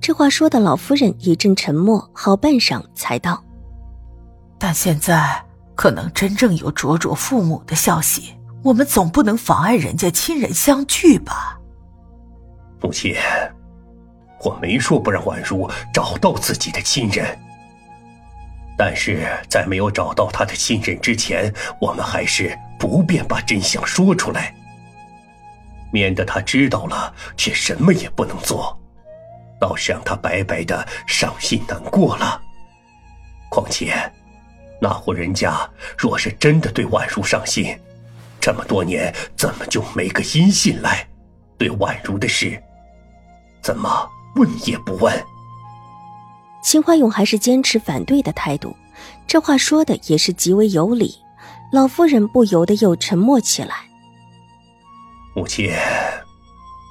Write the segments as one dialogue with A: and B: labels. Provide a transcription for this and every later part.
A: 这话说的老夫人一阵沉默，好半晌才道：“
B: 但现在可能真正有卓卓父母的消息，我们总不能妨碍人家亲人相聚吧？”
C: 母亲，我没说不让婉如找到自己的亲人，但是在没有找到他的亲人之前，我们还是不便把真相说出来，免得他知道了却什么也不能做。倒是让他白白的伤心难过了。况且，那户人家若是真的对婉如上心，这么多年怎么就没个音信来？对婉如的事，怎么问也不问？
A: 秦怀勇还是坚持反对的态度，这话说的也是极为有理。老夫人不由得又沉默起来。
C: 母亲，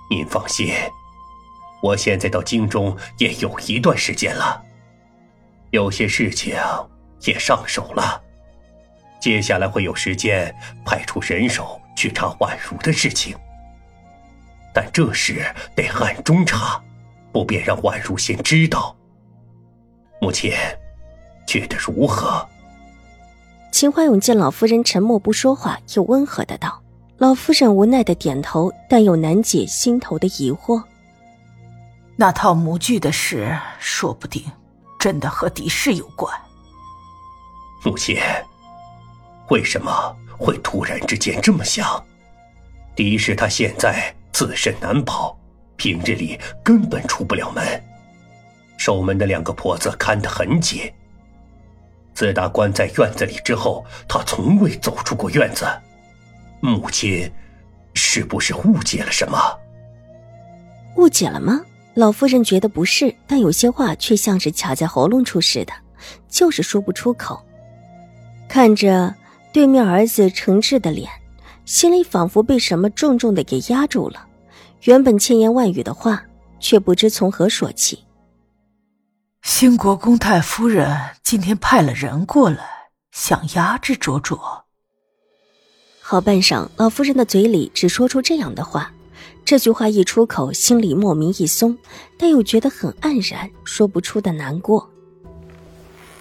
C: 您放心。我现在到京中也有一段时间了，有些事情也上手了，接下来会有时间派出人手去查婉如的事情，但这事得暗中查，不便让婉如先知道。母亲觉得如何？
A: 秦怀勇见老夫人沉默不说话，又温和的道：“老夫人无奈的点头，但又难解心头的疑惑。”
B: 那套模具的事，说不定真的和狄氏有关。
C: 母亲，为什么会突然之间这么想？狄氏他现在自身难保，平日里根本出不了门，守门的两个婆子看得很紧。自打关在院子里之后，他从未走出过院子。母亲，是不是误解了什么？
A: 误解了吗？老夫人觉得不是，但有些话却像是卡在喉咙处似的，就是说不出口。看着对面儿子诚挚的脸，心里仿佛被什么重重的给压住了。原本千言万语的话，却不知从何说起。
B: 兴国公太夫人今天派了人过来，想压制卓卓。
A: 好半晌，老夫人的嘴里只说出这样的话。这句话一出口，心里莫名一松，但又觉得很黯然，说不出的难过。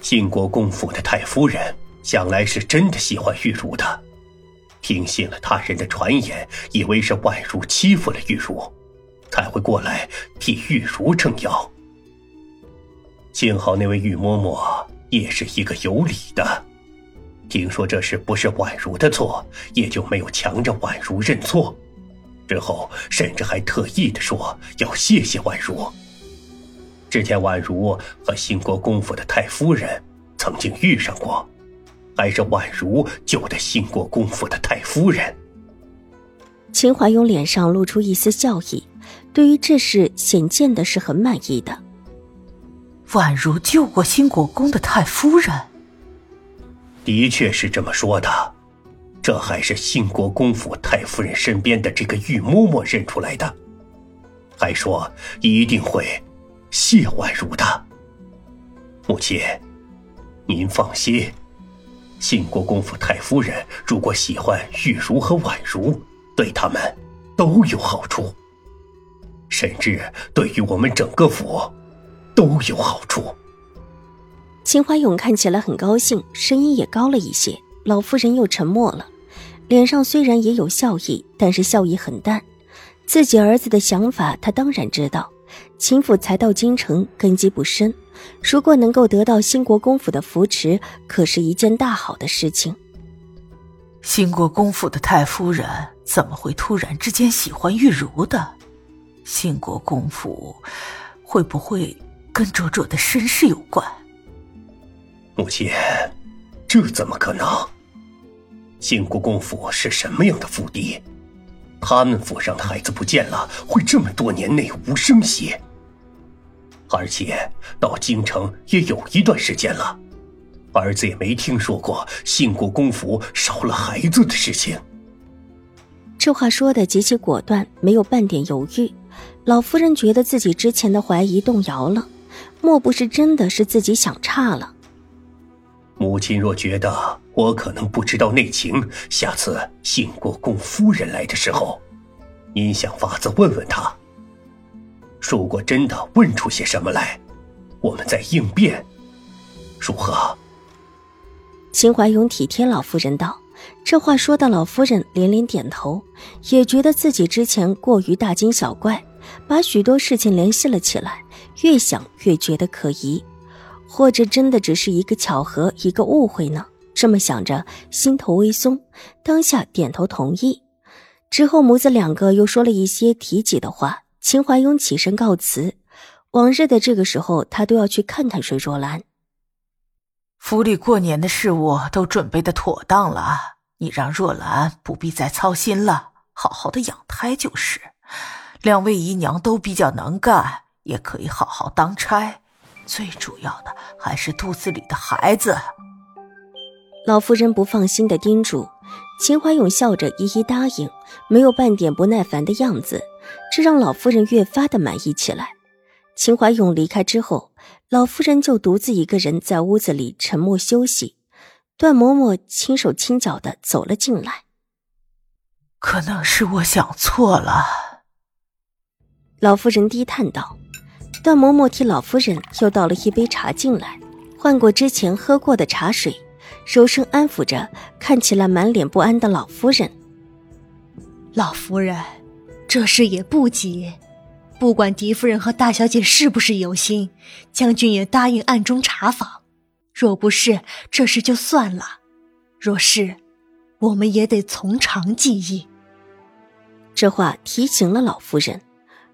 C: 晋国公府的太夫人想来是真的喜欢玉茹的，听信了他人的传言，以为是婉如欺负了玉茹，才会过来替玉茹撑腰。幸好那位玉嬷嬷也是一个有理的，听说这事不是婉如的错，也就没有强着婉如认错。之后，甚至还特意的说要谢谢宛如。之前宛如和兴国公府的太夫人曾经遇上过，还是宛如救的兴国公府的太夫人。
A: 秦怀勇脸上露出一丝笑意，对于这事显见的是很满意的。
B: 宛如救过兴国公的太夫人，
C: 的确是这么说的。这还是兴国公府太夫人身边的这个玉嬷嬷认出来的，还说一定会谢婉如的。母亲，您放心，兴国公府太夫人如果喜欢玉茹和婉如，对他们都有好处，甚至对于我们整个府都有好处。
A: 秦怀勇看起来很高兴，声音也高了一些。老夫人又沉默了，脸上虽然也有笑意，但是笑意很淡。自己儿子的想法，他当然知道。秦府才到京城，根基不深，如果能够得到兴国公府的扶持，可是一件大好的事情。
B: 兴国公府的太夫人怎么会突然之间喜欢玉茹的？兴国公府会不会跟卓卓的身世有关？
C: 母亲。这怎么可能？兴国公府是什么样的府邸？他们府上的孩子不见了，会这么多年内无声息？而且到京城也有一段时间了，儿子也没听说过兴国公府少了孩子的事情。
A: 这话说的极其果断，没有半点犹豫。老夫人觉得自己之前的怀疑动摇了，莫不是真的是自己想差了？
C: 母亲若觉得我可能不知道内情，下次兴国公夫人来的时候，您想法子问问她。如果真的问出些什么来，我们再应变，如何？
A: 秦怀勇体贴老夫人道。这话说的，老夫人连连点头，也觉得自己之前过于大惊小怪，把许多事情联系了起来，越想越觉得可疑，或者真的只是一个巧合，一个误会呢？这么想着，心头微松，当下点头同意。之后，母子两个又说了一些提己的话。秦怀勇起身告辞，往日的这个时候，他都要去看看水若兰。
B: 府里过年的事务都准备的妥当了，你让若兰不必再操心了，好好的养胎就是。两位姨娘都比较能干，也可以好好当差。最主要的还是肚子里的孩子。
A: 老夫人不放心的叮嘱，秦怀勇笑着一一答应，没有半点不耐烦的样子，这让老夫人越发的满意起来。秦怀勇离开之后。老夫人就独自一个人在屋子里沉默休息。段嬷嬷轻手轻脚的走了进来。
B: 可能是我想错了。
A: 老夫人低叹道。段嬷嬷替老夫人又倒了一杯茶进来，换过之前喝过的茶水，柔声安抚着看起来满脸不安的老夫人。
D: 老夫人，这事也不急。不管狄夫人和大小姐是不是有心，将军也答应暗中查访。若不是，这事就算了；若是，我们也得从长计议。
A: 这话提醒了老夫人，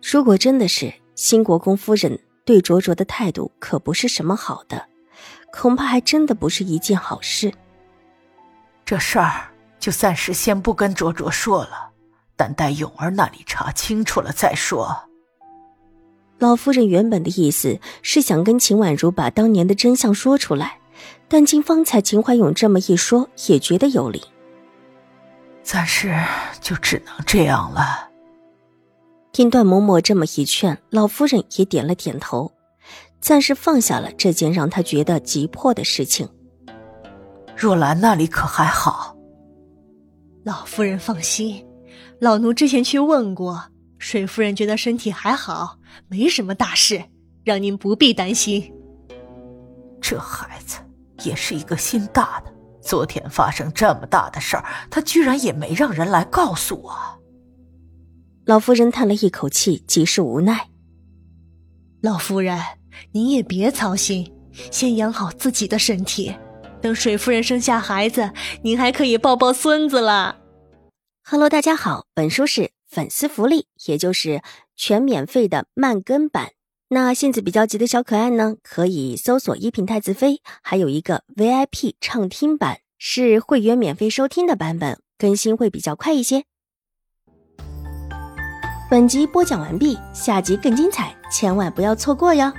A: 如果真的是新国公夫人对卓卓的态度可不是什么好的，恐怕还真的不是一件好事。
B: 这事儿就暂时先不跟卓卓说了，等待永儿那里查清楚了再说。
A: 老夫人原本的意思是想跟秦婉如把当年的真相说出来，但经方才秦怀勇这么一说，也觉得有理。
B: 暂时就只能这样了。
A: 听段嬷嬷这么一劝，老夫人也点了点头，暂时放下了这件让他觉得急迫的事情。
B: 若兰那里可还好？
D: 老夫人放心，老奴之前去问过。水夫人觉得身体还好，没什么大事，让您不必担心。
B: 这孩子也是一个心大的，昨天发生这么大的事儿，他居然也没让人来告诉我。
A: 老夫人叹了一口气，极是无奈。
D: 老夫人，您也别操心，先养好自己的身体，等水夫人生下孩子，您还可以抱抱孙子了。
A: Hello，大家好，本书是。粉丝福利，也就是全免费的慢更版。那性子比较急的小可爱呢，可以搜索“一品太子妃”，还有一个 VIP 畅听版，是会员免费收听的版本，更新会比较快一些。本集播讲完毕，下集更精彩，千万不要错过哟。